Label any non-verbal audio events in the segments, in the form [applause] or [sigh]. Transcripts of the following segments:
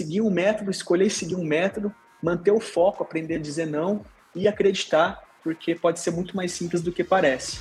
seguir um método, escolher seguir um método, manter o foco, aprender a dizer não e acreditar, porque pode ser muito mais simples do que parece.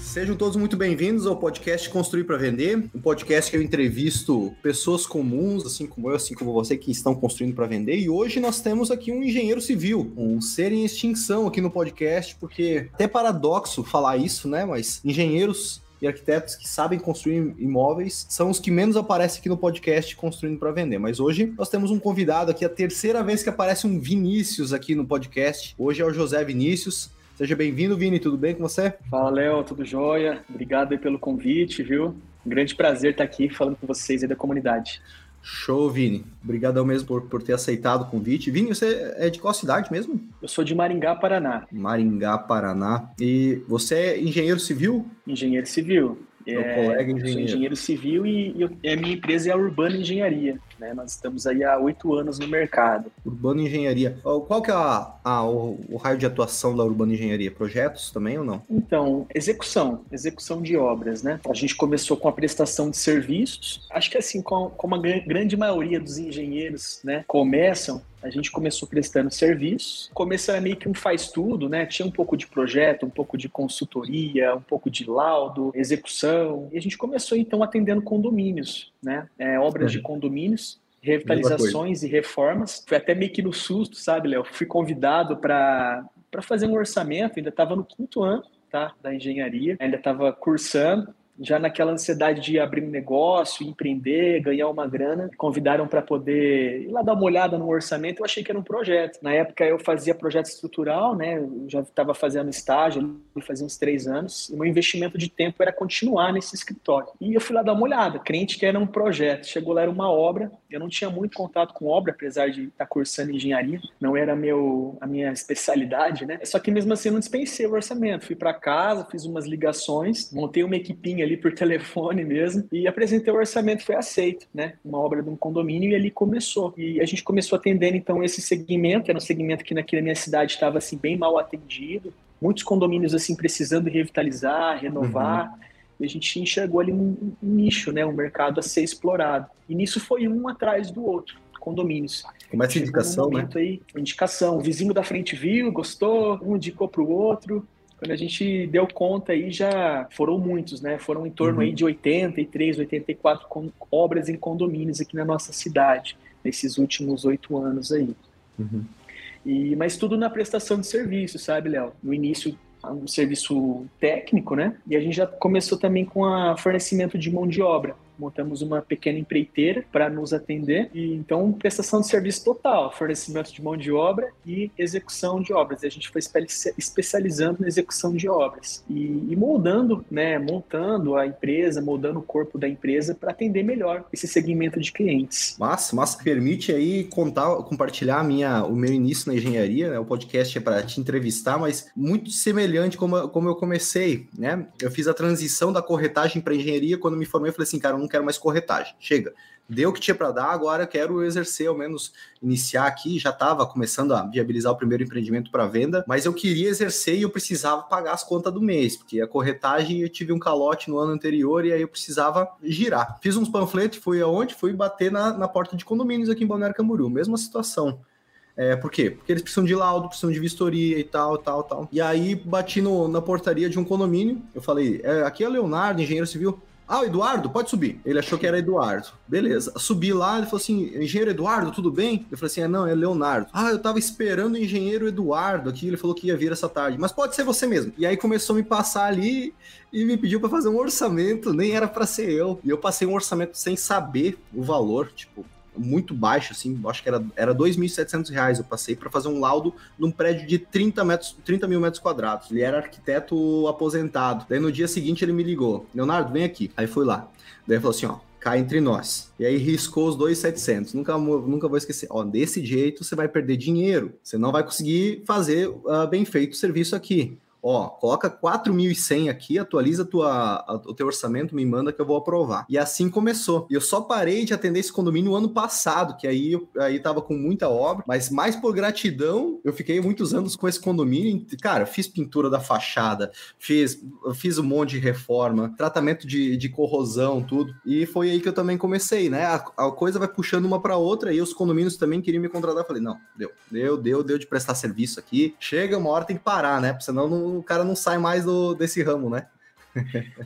Sejam todos muito bem-vindos ao podcast Construir para Vender, um podcast que eu entrevisto pessoas comuns, assim como eu, assim como você, que estão construindo para vender. E hoje nós temos aqui um engenheiro civil, um ser em extinção aqui no podcast, porque até paradoxo falar isso, né? Mas engenheiros e arquitetos que sabem construir imóveis são os que menos aparecem aqui no podcast Construindo para Vender. Mas hoje nós temos um convidado aqui, a terceira vez que aparece um Vinícius aqui no podcast. Hoje é o José Vinícius. Seja bem-vindo, Vini. Tudo bem com você? Fala, Léo. Tudo jóia? Obrigado pelo convite, viu? Um grande prazer estar aqui falando com vocês aí da comunidade. Show, Vini. Obrigadão mesmo por, por ter aceitado o convite. Vini, você é de qual cidade mesmo? Eu sou de Maringá, Paraná. Maringá, Paraná. E você é engenheiro civil? Engenheiro civil. Meu é, colega engenheiro. Sou engenheiro civil e, e, a minha empresa é a Urbana Engenharia. Né? Nós estamos aí há oito anos no mercado. Urbana Engenharia. Qual que é a, a o, o, raio de atuação da Urbana Engenharia? Projetos também ou não? Então, execução. Execução de obras, né? A gente começou com a prestação de serviços. Acho que assim, como, como a grande maioria dos engenheiros né, começam, a gente começou prestando serviços. Começo era meio que um faz tudo, né? Tinha um pouco de projeto, um pouco de consultoria, um pouco de laudo, execução. E a gente começou então atendendo condomínios, né? É, obras uhum. de condomínios revitalizações e reformas. Foi até meio que no susto, sabe, Léo? Fui convidado para fazer um orçamento, ainda estava no quinto ano tá, da engenharia, ainda estava cursando já naquela ansiedade de abrir um negócio, empreender, ganhar uma grana, convidaram para poder ir lá dar uma olhada no orçamento. Eu achei que era um projeto. Na época eu fazia projeto estrutural, né? Eu já estava fazendo estágio, fazia uns três anos, e meu investimento de tempo era continuar nesse escritório. E eu fui lá dar uma olhada, crente que era um projeto. Chegou lá, era uma obra. Eu não tinha muito contato com obra, apesar de estar cursando engenharia, não era meu, a minha especialidade, né? Só que mesmo assim eu não dispensei o orçamento. Fui para casa, fiz umas ligações, montei uma equipinha ali por [laughs] telefone mesmo e apresentei o orçamento, foi aceito, né? Uma obra de um condomínio e ali começou. E a gente começou atendendo então esse segmento, era um segmento que naquela minha cidade estava assim bem mal atendido, muitos condomínios assim precisando revitalizar, renovar. Uhum. E a gente enxergou ali um, um nicho, né, um mercado a ser explorado. E nisso foi um atrás do outro condomínios. Começa a indicação, um né? Aí, indicação. O vizinho da frente viu, gostou, um indicou para o outro. Quando a gente deu conta aí, já foram muitos, né? Foram em torno uhum. aí de 83, 84 obras em condomínios aqui na nossa cidade, nesses últimos oito anos aí. Uhum. E, mas tudo na prestação de serviço, sabe, Léo? No início, um serviço técnico, né? E a gente já começou também com o fornecimento de mão de obra montamos uma pequena empreiteira para nos atender e então prestação de serviço total, fornecimento de mão de obra e execução de obras. E a gente foi especializando na execução de obras e, e moldando, né, montando a empresa, moldando o corpo da empresa para atender melhor esse segmento de clientes. Massa, massa. Permite aí contar, compartilhar minha, o meu início na engenharia, né? O podcast é para te entrevistar, mas muito semelhante como, como eu comecei, né? Eu fiz a transição da corretagem para engenharia quando me formei, falei assim, cara, não quero mais corretagem. Chega. Deu o que tinha para dar, agora quero exercer, ao menos iniciar aqui. Já estava começando a viabilizar o primeiro empreendimento para venda, mas eu queria exercer e eu precisava pagar as contas do mês, porque a corretagem eu tive um calote no ano anterior e aí eu precisava girar. Fiz uns panfletos, fui aonde? Fui bater na, na porta de condomínios aqui em Balneário Camboriú, mesma situação. É, por quê? Porque eles precisam de laudo, precisam de vistoria e tal, tal, tal. E aí bati no, na portaria de um condomínio. Eu falei: é, aqui é Leonardo, engenheiro civil. Ah, o Eduardo, pode subir. Ele achou que era Eduardo. Beleza. Subi lá, ele falou assim: engenheiro Eduardo, tudo bem? Eu falei assim: é, não, é Leonardo. Ah, eu tava esperando o engenheiro Eduardo aqui, ele falou que ia vir essa tarde. Mas pode ser você mesmo. E aí começou a me passar ali e me pediu para fazer um orçamento, nem era para ser eu. E eu passei um orçamento sem saber o valor, tipo, muito baixo, assim, acho que era, era 2.700 reais. Eu passei para fazer um laudo num prédio de 30, metros, 30 mil metros quadrados. Ele era arquiteto aposentado. Daí no dia seguinte ele me ligou: Leonardo, vem aqui. Aí fui lá. Daí ele falou assim: ó, cá entre nós. E aí riscou os 2,700. Nunca, nunca vou esquecer. Ó, desse jeito você vai perder dinheiro. Você não vai conseguir fazer uh, bem feito o serviço aqui. Ó, coloca 4.100 aqui, atualiza tua, a, o teu orçamento, me manda que eu vou aprovar. E assim começou. E eu só parei de atender esse condomínio no ano passado, que aí eu aí tava com muita obra, mas mais por gratidão, eu fiquei muitos anos com esse condomínio. Cara, fiz pintura da fachada, fiz, fiz um monte de reforma, tratamento de, de corrosão, tudo. E foi aí que eu também comecei, né? A, a coisa vai puxando uma para outra, e os condomínios também queriam me contratar. Falei, não, deu, deu, deu, deu de prestar serviço aqui. Chega uma hora tem que parar, né? Senão não o cara não sai mais do, desse ramo, né?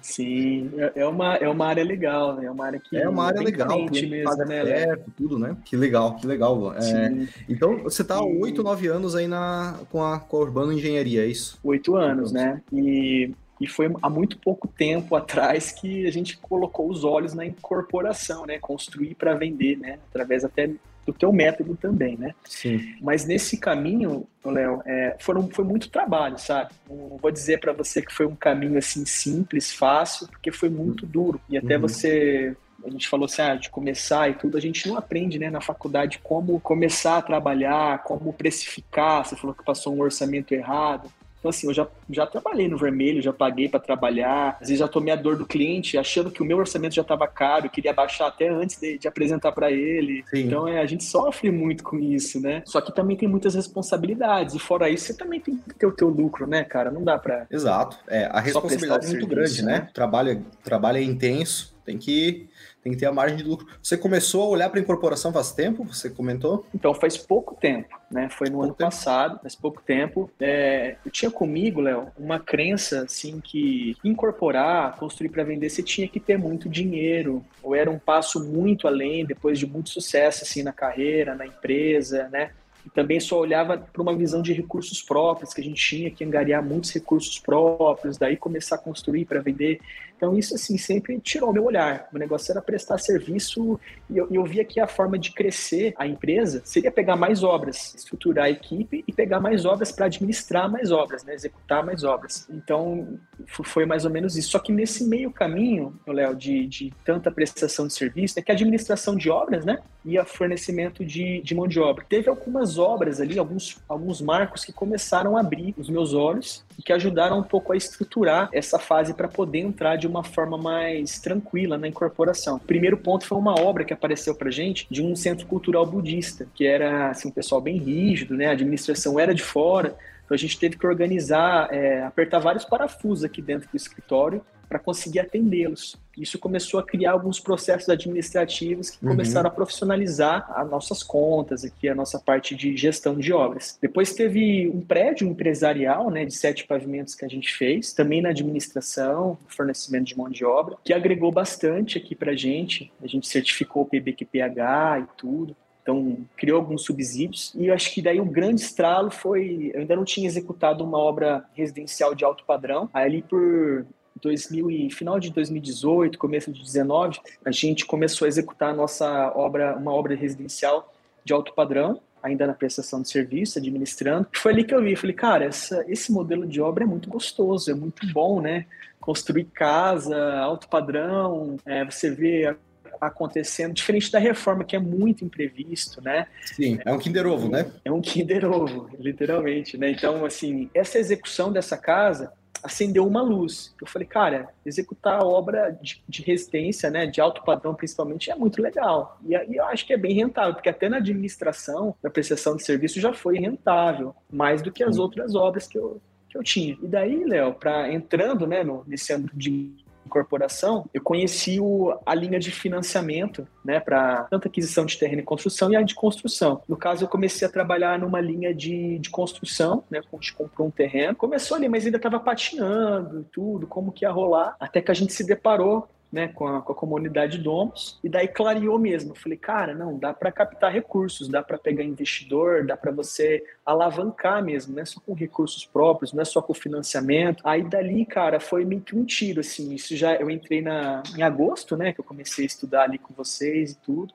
Sim, é, é uma, é uma área legal, né? É uma área que é uma área legal, mesmo, né? Perto, tudo, né? Que legal, que legal. É, então, você está há oito, nove anos aí na, com, a, com a Urbano Engenharia, é isso? Oito anos, né? E, e foi há muito pouco tempo atrás que a gente colocou os olhos na incorporação, né? Construir para vender, né? Através até do teu método também, né? Sim. Mas nesse caminho, Léo, é, foram, foi muito trabalho, sabe? Não vou dizer para você que foi um caminho assim simples, fácil, porque foi muito duro. E até uhum. você a gente falou assim, ah, de começar e tudo, a gente não aprende, né, na faculdade como começar a trabalhar, como precificar. Você falou que passou um orçamento errado. Então, assim, eu já, já trabalhei no vermelho, já paguei para trabalhar. Às vezes já tomei a dor do cliente, achando que o meu orçamento já estava caro, queria baixar até antes de, de apresentar para ele. Sim. Então, é, a gente sofre muito com isso, né? Só que também tem muitas responsabilidades. E fora isso, você também tem que ter o teu lucro, né, cara? Não dá para. Exato. É, a responsabilidade é muito grande, né? né? Trabalho, trabalho é intenso, tem que tem que ter a margem de lucro. Você começou a olhar para a incorporação faz tempo? Você comentou? Então, faz pouco tempo, né? Foi no pouco ano tempo. passado, faz pouco tempo. É, eu tinha comigo, Léo, uma crença assim que incorporar, construir para vender, você tinha que ter muito dinheiro, ou era um passo muito além, depois de muito sucesso assim na carreira, na empresa, né? e também só olhava para uma visão de recursos próprios, que a gente tinha que angariar muitos recursos próprios, daí começar a construir para vender. Então, isso, assim, sempre tirou meu olhar. O negócio era prestar serviço e eu, eu via que a forma de crescer a empresa seria pegar mais obras, estruturar a equipe e pegar mais obras para administrar mais obras, né? executar mais obras. Então, foi mais ou menos isso. Só que nesse meio caminho, Léo, de, de tanta prestação de serviço, é que a administração de obras, né? E a fornecimento de, de mão de obra. Teve algumas obras ali, alguns, alguns marcos que começaram a abrir os meus olhos e que ajudaram um pouco a estruturar essa fase para poder entrar de uma forma mais tranquila na incorporação. O primeiro ponto foi uma obra que apareceu para gente de um centro cultural budista, que era assim, um pessoal bem rígido, né? A administração era de fora, então a gente teve que organizar, é, apertar vários parafusos aqui dentro do escritório para conseguir atendê-los. Isso começou a criar alguns processos administrativos que uhum. começaram a profissionalizar as nossas contas aqui, a nossa parte de gestão de obras. Depois teve um prédio empresarial, né, de sete pavimentos que a gente fez, também na administração, fornecimento de mão de obra, que agregou bastante aqui para a gente. A gente certificou o PBQPH e tudo. Então, criou alguns subsídios. E eu acho que daí o grande estralo foi. Eu ainda não tinha executado uma obra residencial de alto padrão. Aí, ali por 2000 e final de 2018, começo de 2019, a gente começou a executar a nossa obra, uma obra residencial de alto padrão, ainda na prestação de serviço, administrando. Foi ali que eu vi, falei, cara, essa, esse modelo de obra é muito gostoso, é muito bom, né? Construir casa, alto padrão, é, você vê acontecendo, diferente da reforma, que é muito imprevisto, né? Sim, é um Kinder Ovo, né? É um Kinder Ovo, [laughs] literalmente, né? Então, assim, essa execução dessa casa acendeu uma luz. Eu falei, cara, executar a obra de, de residência, né, de alto padrão principalmente, é muito legal. E, e eu acho que é bem rentável, porque até na administração, na prestação de serviço, já foi rentável, mais do que as outras obras que eu, que eu tinha. E daí, Léo, para entrando né, no, nesse âmbito de incorporação, eu conheci o, a linha de financiamento, né, para tanto aquisição de terreno e construção e a de construção. No caso, eu comecei a trabalhar numa linha de, de construção, né, a gente comprou um terreno, começou ali, mas ainda estava patinando e tudo, como que ia rolar, até que a gente se deparou né, com a, com a comunidade Domus, e daí clareou mesmo. Falei, cara, não, dá para captar recursos, dá para pegar investidor, dá para você alavancar mesmo, não é só com recursos próprios, não é só com financiamento. Aí dali, cara, foi meio que um tiro, assim, isso já, eu entrei na, em agosto, né, que eu comecei a estudar ali com vocês e tudo,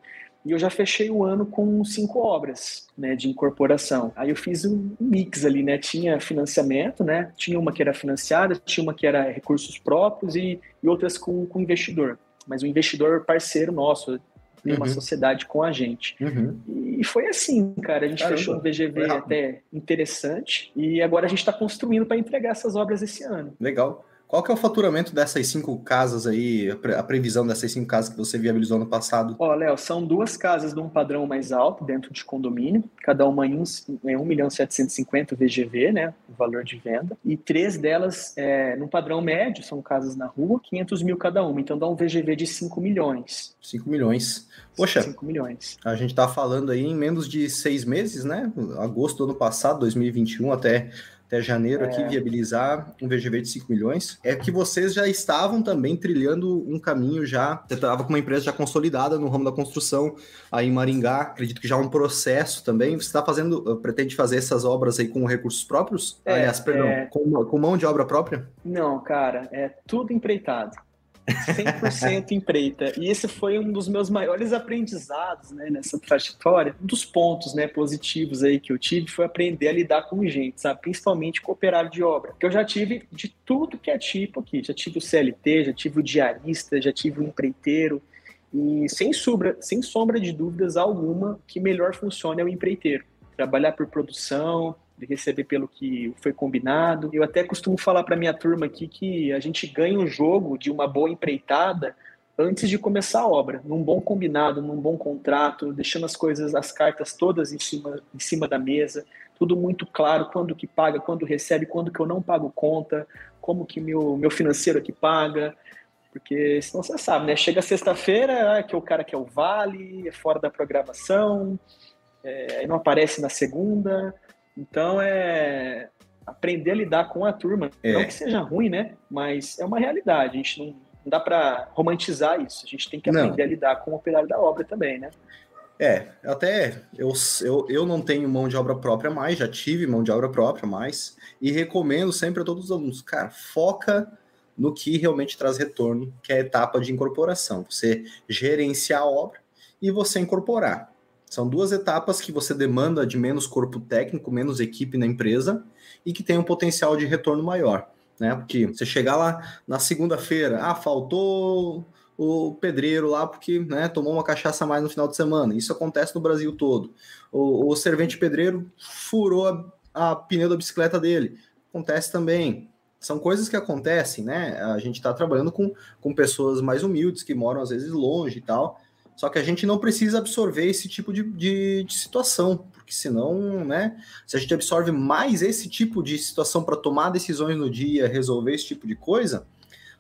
e eu já fechei o ano com cinco obras né, de incorporação. Aí eu fiz um mix ali, né? Tinha financiamento, né? Tinha uma que era financiada, tinha uma que era recursos próprios e, e outras com, com investidor. Mas o investidor parceiro nosso, tem uhum. uma sociedade com a gente. Uhum. E foi assim, cara. A gente Caramba, fechou um VGV até interessante e agora a gente está construindo para entregar essas obras esse ano. Legal. Qual que é o faturamento dessas cinco casas aí, a previsão dessas cinco casas que você viabilizou no passado? Ó, Léo, são duas casas de um padrão mais alto dentro de condomínio, cada uma em 1 milhão 750 VGV, né, o valor de venda, e três delas é, no padrão médio, são casas na rua, 500 mil cada uma, então dá um VGV de 5 milhões. 5 milhões. Poxa, 5 milhões. A gente tá falando aí em menos de seis meses, né, agosto do ano passado, 2021, até até janeiro é. aqui viabilizar um VGV de 5 milhões, é que vocês já estavam também trilhando um caminho já, você estava com uma empresa já consolidada no ramo da construção aí em Maringá, acredito que já é um processo também, você está fazendo, pretende fazer essas obras aí com recursos próprios? É, Aliás, perdão, é... com, com mão de obra própria? Não, cara, é tudo empreitado. 100% empreita. E esse foi um dos meus maiores aprendizados né, nessa trajetória. Um dos pontos né, positivos aí que eu tive foi aprender a lidar com gente, sabe? principalmente com operário de obra. Que eu já tive de tudo que é tipo aqui. Já tive o CLT, já tive o diarista, já tive o empreiteiro. E sem sem sombra de dúvidas alguma, que melhor funciona é o empreiteiro. Trabalhar por produção, de receber pelo que foi combinado. Eu até costumo falar para minha turma aqui que a gente ganha um jogo de uma boa empreitada antes de começar a obra, num bom combinado, num bom contrato, deixando as coisas, as cartas todas em cima, em cima da mesa, tudo muito claro, quando que paga, quando recebe, quando que eu não pago conta, como que meu, meu financeiro aqui paga, porque senão você sabe, né? Chega sexta-feira, ah, que é o cara quer o vale, é fora da programação, é, não aparece na segunda, então é aprender a lidar com a turma. É. Não que seja ruim, né? Mas é uma realidade. A gente não, não dá para romantizar isso. A gente tem que aprender não. a lidar com o operário da obra também, né? É, até eu, eu, eu não tenho mão de obra própria mais, já tive mão de obra própria mais, e recomendo sempre a todos os alunos, cara, foca no que realmente traz retorno, que é a etapa de incorporação. Você gerenciar a obra e você incorporar. São duas etapas que você demanda de menos corpo técnico, menos equipe na empresa e que tem um potencial de retorno maior. Né? Porque você chegar lá na segunda-feira, ah, faltou o pedreiro lá porque né, tomou uma cachaça a mais no final de semana. Isso acontece no Brasil todo. O, o servente pedreiro furou a, a pneu da bicicleta dele. Acontece também. São coisas que acontecem, né? A gente está trabalhando com, com pessoas mais humildes que moram às vezes longe e tal. Só que a gente não precisa absorver esse tipo de, de, de situação, porque senão, né? Se a gente absorve mais esse tipo de situação para tomar decisões no dia, resolver esse tipo de coisa,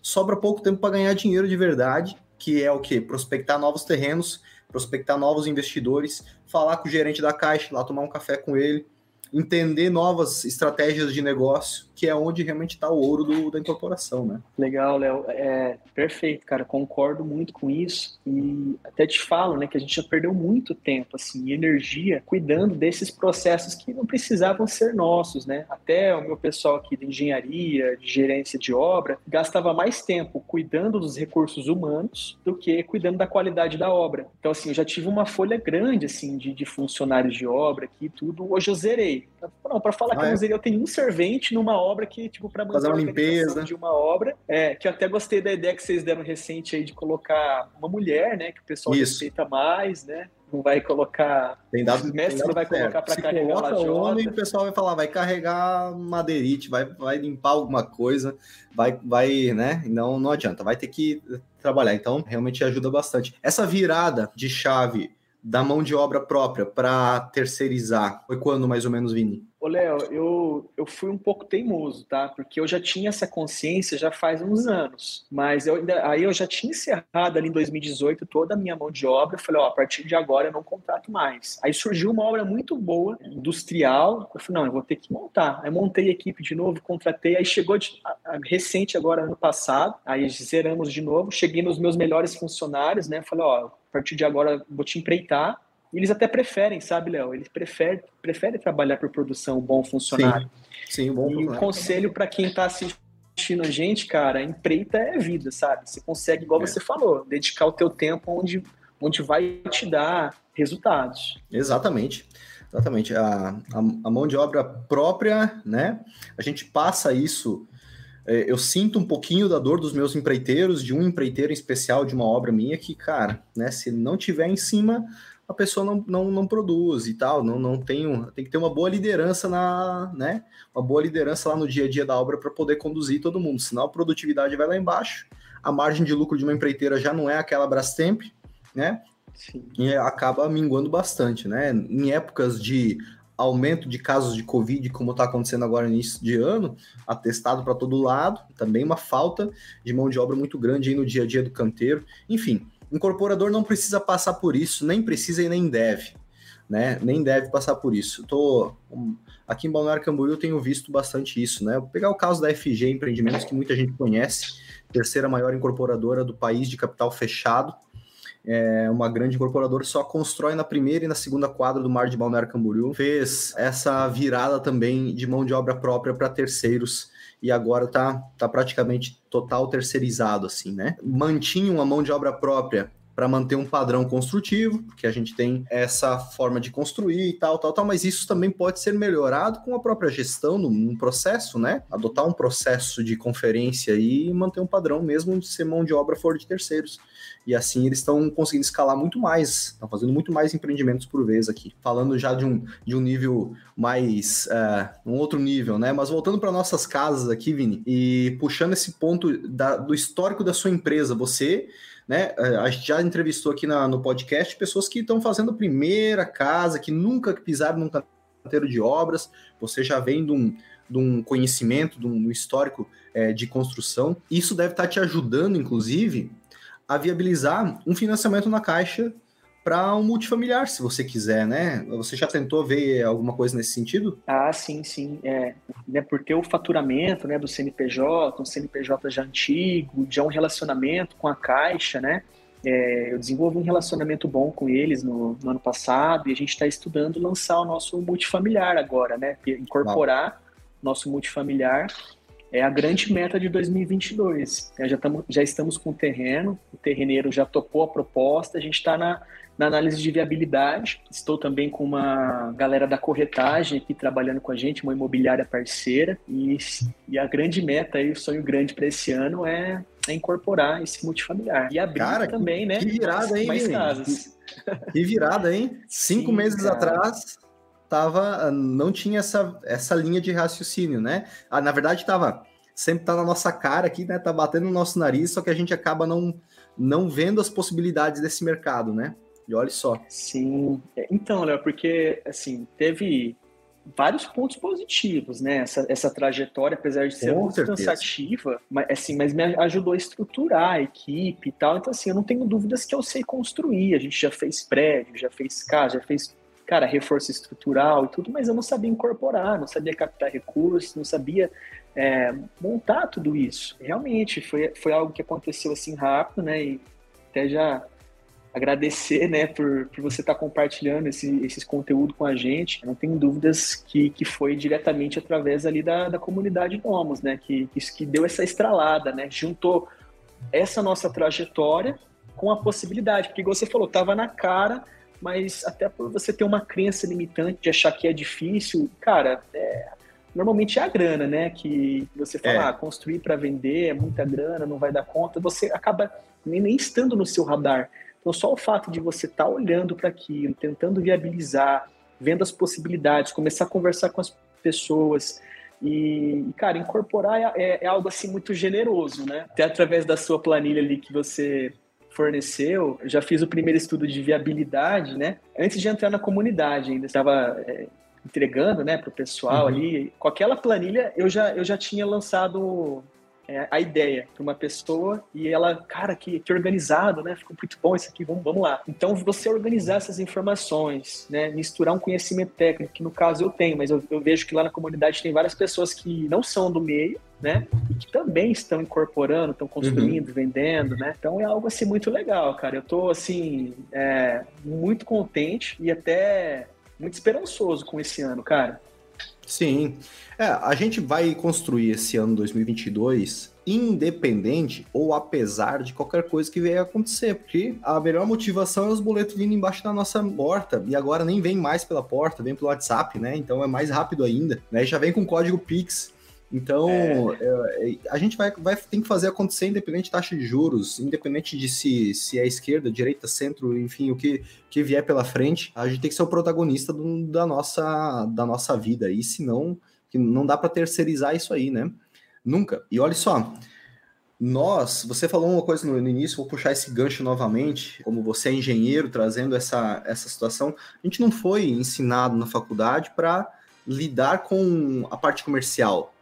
sobra pouco tempo para ganhar dinheiro de verdade, que é o que? Prospectar novos terrenos, prospectar novos investidores, falar com o gerente da caixa, lá tomar um café com ele, entender novas estratégias de negócio, que é onde realmente está o ouro do, da incorporação, né? Legal, Léo. É perfeito, cara. Concordo muito com isso e até te falo, né, que a gente já perdeu muito tempo, assim, energia cuidando desses processos que não precisavam ser nossos, né? Até o meu pessoal aqui de engenharia, de gerência de obra, gastava mais tempo cuidando dos recursos humanos do que cuidando da qualidade da obra. Então, assim, eu já tive uma folha grande, assim, de, de funcionários de obra aqui, tudo. Hoje eu zerei. Não, para falar ah, que eu não zerei, eu tenho um servente numa obra que, tipo, para fazer uma limpeza de uma obra, é, que eu até gostei da ideia que vocês deram recente aí de colocar uma mulher, né, que o pessoal Isso. respeita mais, né? Não vai colocar. Tem dado, mestre não vai colocar para carregar coloca lajota. homem, o pessoal vai falar, vai carregar madeirite, vai, vai limpar alguma coisa, vai, vai, né? Não, não adianta, vai ter que trabalhar. Então, realmente ajuda bastante. Essa virada de chave da mão de obra própria para terceirizar foi quando mais ou menos, Vini? Ô, Léo, eu, eu fui um pouco teimoso, tá? Porque eu já tinha essa consciência já faz uns anos. Mas eu ainda, aí eu já tinha encerrado ali em 2018 toda a minha mão de obra. Eu falei, ó, a partir de agora eu não contrato mais. Aí surgiu uma obra muito boa, industrial. Eu falei, não, eu vou ter que montar. Aí montei a equipe de novo, contratei. Aí chegou de, a, a, recente agora, ano passado. Aí zeramos de novo. Cheguei nos meus melhores funcionários, né? Falei, ó, a partir de agora vou te empreitar eles até preferem, sabe, Léo? Eles preferem, preferem trabalhar por produção, bom funcionário. Sim, sim bom E o conselho para quem está assistindo a gente, cara, empreita é vida, sabe? Você consegue, igual é. você falou, dedicar o teu tempo onde, onde vai te dar resultados. Exatamente. Exatamente. A, a, a mão de obra própria, né? A gente passa isso é, eu sinto um pouquinho da dor dos meus empreiteiros, de um empreiteiro em especial de uma obra minha que, cara, né, se não tiver em cima, a pessoa não, não, não produz e tal, não, não tem, um, tem que ter uma boa liderança na, né, uma boa liderança lá no dia a dia da obra para poder conduzir todo mundo, senão a produtividade vai lá embaixo, a margem de lucro de uma empreiteira já não é aquela Brastemp, né, Sim. e acaba minguando bastante, né, em épocas de aumento de casos de Covid, como está acontecendo agora no início de ano, atestado para todo lado, também uma falta de mão de obra muito grande aí no dia a dia do canteiro. Enfim, incorporador não precisa passar por isso, nem precisa e nem deve, né? Nem deve passar por isso. Tô aqui em Balneário Camboriú eu tenho visto bastante isso, né? Vou pegar o caso da FG Empreendimentos que muita gente conhece, terceira maior incorporadora do país de capital fechado é uma grande incorporadora, só constrói na primeira e na segunda quadra do Mar de Balneário Camboriú. Fez essa virada também de mão de obra própria para terceiros e agora tá, tá praticamente total terceirizado, assim, né? Mantinha uma mão de obra própria para manter um padrão construtivo, porque a gente tem essa forma de construir e tal, tal, tal, mas isso também pode ser melhorado com a própria gestão num processo, né? Adotar um processo de conferência e manter um padrão mesmo de ser mão de obra for de terceiros. E assim eles estão conseguindo escalar muito mais, estão fazendo muito mais empreendimentos por vez aqui. Falando já de um, de um nível mais. Uh, um outro nível, né? Mas voltando para nossas casas aqui, Vini, e puxando esse ponto da, do histórico da sua empresa, você né? É, a gente já entrevistou aqui na, no podcast pessoas que estão fazendo a primeira casa, que nunca pisaram num canteiro de obras, você já vem de um, de um conhecimento, de um, histórico é, de construção. Isso deve estar te ajudando, inclusive, a viabilizar um financiamento na Caixa para um multifamiliar, se você quiser, né? Você já tentou ver alguma coisa nesse sentido? Ah, sim, sim. É, né, porque o faturamento né, do CNPJ, um CNPJ já antigo, já um relacionamento com a Caixa, né? É, eu desenvolvi um relacionamento bom com eles no, no ano passado e a gente está estudando lançar o nosso multifamiliar agora, né? Incorporar nosso multifamiliar é a grande meta de 2022. É, já, tamo, já estamos com o terreno, o terreneiro já topou a proposta, a gente está na, na análise de viabilidade. Estou também com uma galera da corretagem aqui trabalhando com a gente, uma imobiliária parceira. E, e a grande meta e o sonho grande para esse ano é, é, incorporar esse multifamiliar. E abrir Cara, também, que, né? Que virada, hein? Mais casas. Que, que virada, hein? Cinco Sim, meses cara. atrás tava, não tinha essa, essa linha de raciocínio, né? Ah, na verdade, tava sempre tá na nossa cara aqui, né? Tá batendo no nosso nariz, só que a gente acaba não, não vendo as possibilidades desse mercado, né? E olha só. Sim. É, então, Léo, porque assim, teve vários pontos positivos, né? Essa, essa trajetória, apesar de ser Com muito certeza. cansativa, mas, assim, mas me ajudou a estruturar a equipe e tal. Então, assim, eu não tenho dúvidas que eu sei construir. A gente já fez prédio, já fez casa, já fez, cara, reforço estrutural e tudo, mas eu não sabia incorporar, não sabia captar recursos, não sabia é, montar tudo isso. Realmente, foi, foi algo que aconteceu assim rápido, né? E até já agradecer, né, por, por você estar tá compartilhando esse, esses conteúdos com a gente. não tenho dúvidas que, que foi diretamente através ali da, da comunidade Nomos, né, que, que, que deu essa estralada, né, juntou essa nossa trajetória com a possibilidade, porque você falou, tava na cara, mas até por você ter uma crença limitante de achar que é difícil, cara, é, normalmente é a grana, né? Que você fala, é. ah, construir para vender é muita grana, não vai dar conta, você acaba nem, nem estando no seu radar. Então, só o fato de você estar tá olhando para aquilo, tentando viabilizar, vendo as possibilidades, começar a conversar com as pessoas e, cara, incorporar é, é, é algo assim muito generoso, né? Até através da sua planilha ali que você forneceu, eu já fiz o primeiro estudo de viabilidade, né? Antes de entrar na comunidade, ainda estava é, entregando, né, para o pessoal uhum. ali. Com aquela planilha, eu já, eu já tinha lançado é, a ideia para uma pessoa e ela, cara, que, que organizado, né? Ficou muito bom isso aqui, vamos, vamos lá. Então, você organizar essas informações, né? Misturar um conhecimento técnico, que no caso eu tenho, mas eu, eu vejo que lá na comunidade tem várias pessoas que não são do meio, né? E que também estão incorporando, estão construindo, uhum. vendendo, né? Então é algo assim muito legal, cara. Eu tô assim é, muito contente e até muito esperançoso com esse ano, cara. Sim. É, a gente vai construir esse ano 2022 independente ou apesar de qualquer coisa que venha acontecer, porque a melhor motivação é os boletos vindo embaixo da nossa porta e agora nem vem mais pela porta, vem pelo WhatsApp, né? Então é mais rápido ainda, né? Já vem com código Pix Então, é. É, a gente vai, vai tem que fazer acontecer independente de taxa de juros, independente de se, se é esquerda, direita, centro, enfim, o que, que vier pela frente, a gente tem que ser o protagonista do, da, nossa, da nossa vida. E senão, não dá para terceirizar isso aí, né? Nunca. E olha só, nós, você falou uma coisa no, no, início, vou puxar esse gancho novamente, como você é engenheiro trazendo essa, essa situação, a gente não foi ensinado na faculdade para lidar com a parte comercial,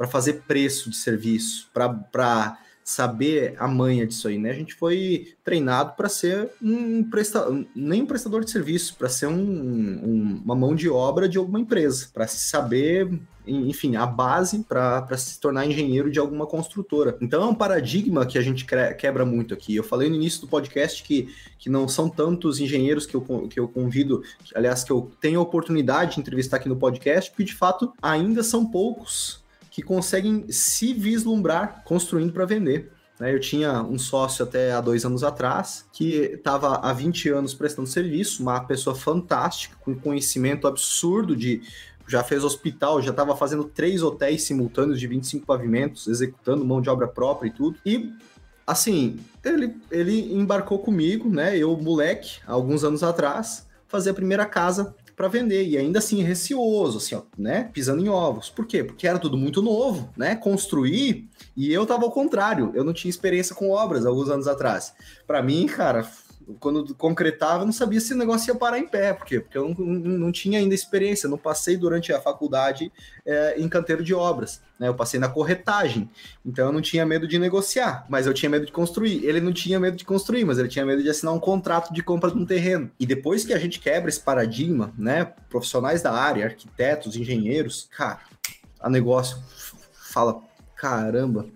para fazer preço de serviço, para saber a manha disso aí, né? A gente foi treinado para ser um prestador, nem um prestador de serviço, para ser um, um, uma mão de obra de alguma empresa, para saber, enfim, a base para se tornar engenheiro de alguma construtora. Então é um paradigma que a gente quebra muito aqui. Eu falei no início do podcast que, que não são tantos engenheiros que eu, que eu convido, aliás, que eu tenho a oportunidade de entrevistar aqui no podcast, porque de fato ainda são poucos que conseguem se vislumbrar construindo para vender. Né? Eu tinha um sócio até há dois anos atrás que estava há 20 anos prestando serviço, uma pessoa fantástica, com conhecimento absurdo de. Já fez hospital, já estava fazendo três hotéis simultâneos de 25 pavimentos, executando mão de obra própria e tudo. E assim, ele, ele embarcou comigo, né? Eu, moleque, alguns anos atrás, fazer a primeira casa para vender e ainda assim receoso, assim, ó, né, pisando em ovos. Por quê? Porque era tudo muito novo, né? Construir e eu tava ao contrário, eu não tinha experiência com obras alguns anos atrás. Para mim, cara, quando concretava, eu não sabia se o negócio ia parar em pé, por quê? Porque eu não, não, não tinha ainda experiência, não passei durante a faculdade é, em canteiro de obras, né? Eu passei na corretagem, então eu não tinha medo de negociar, mas eu tinha medo de construir. Ele não tinha medo de construir, mas ele tinha medo de assinar um contrato de compra de um terreno. E depois que a gente quebra esse paradigma, né? Profissionais da área, arquitetos, engenheiros, cara, a negócio fala, caramba,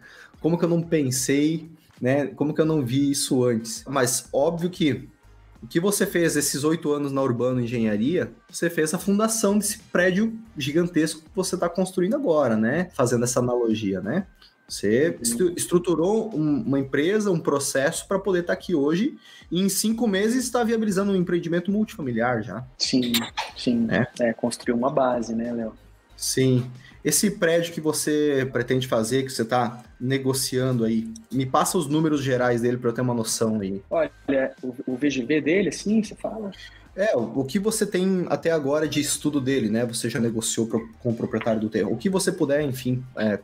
como que eu não pensei né? Como que eu não vi isso antes? Mas óbvio que o que você fez esses oito anos na Urbano Engenharia, você fez a fundação desse prédio gigantesco que você está construindo agora, né? Fazendo essa analogia, né? Você estruturou uma empresa, um processo para poder estar tá aqui hoje e em cinco meses está viabilizando um empreendimento multifamiliar já. Sim, sim. É, é construiu uma base, né, Léo? Sim. Esse prédio que você pretende fazer, que você está negociando aí, me passa os números gerais dele para eu ter uma noção aí. Olha, o, o VGV dele, assim, você fala? É, o, o que você tem até agora de estudo dele, né? Você já negociou pro, com o proprietário do terreno. O que você puder, enfim, é,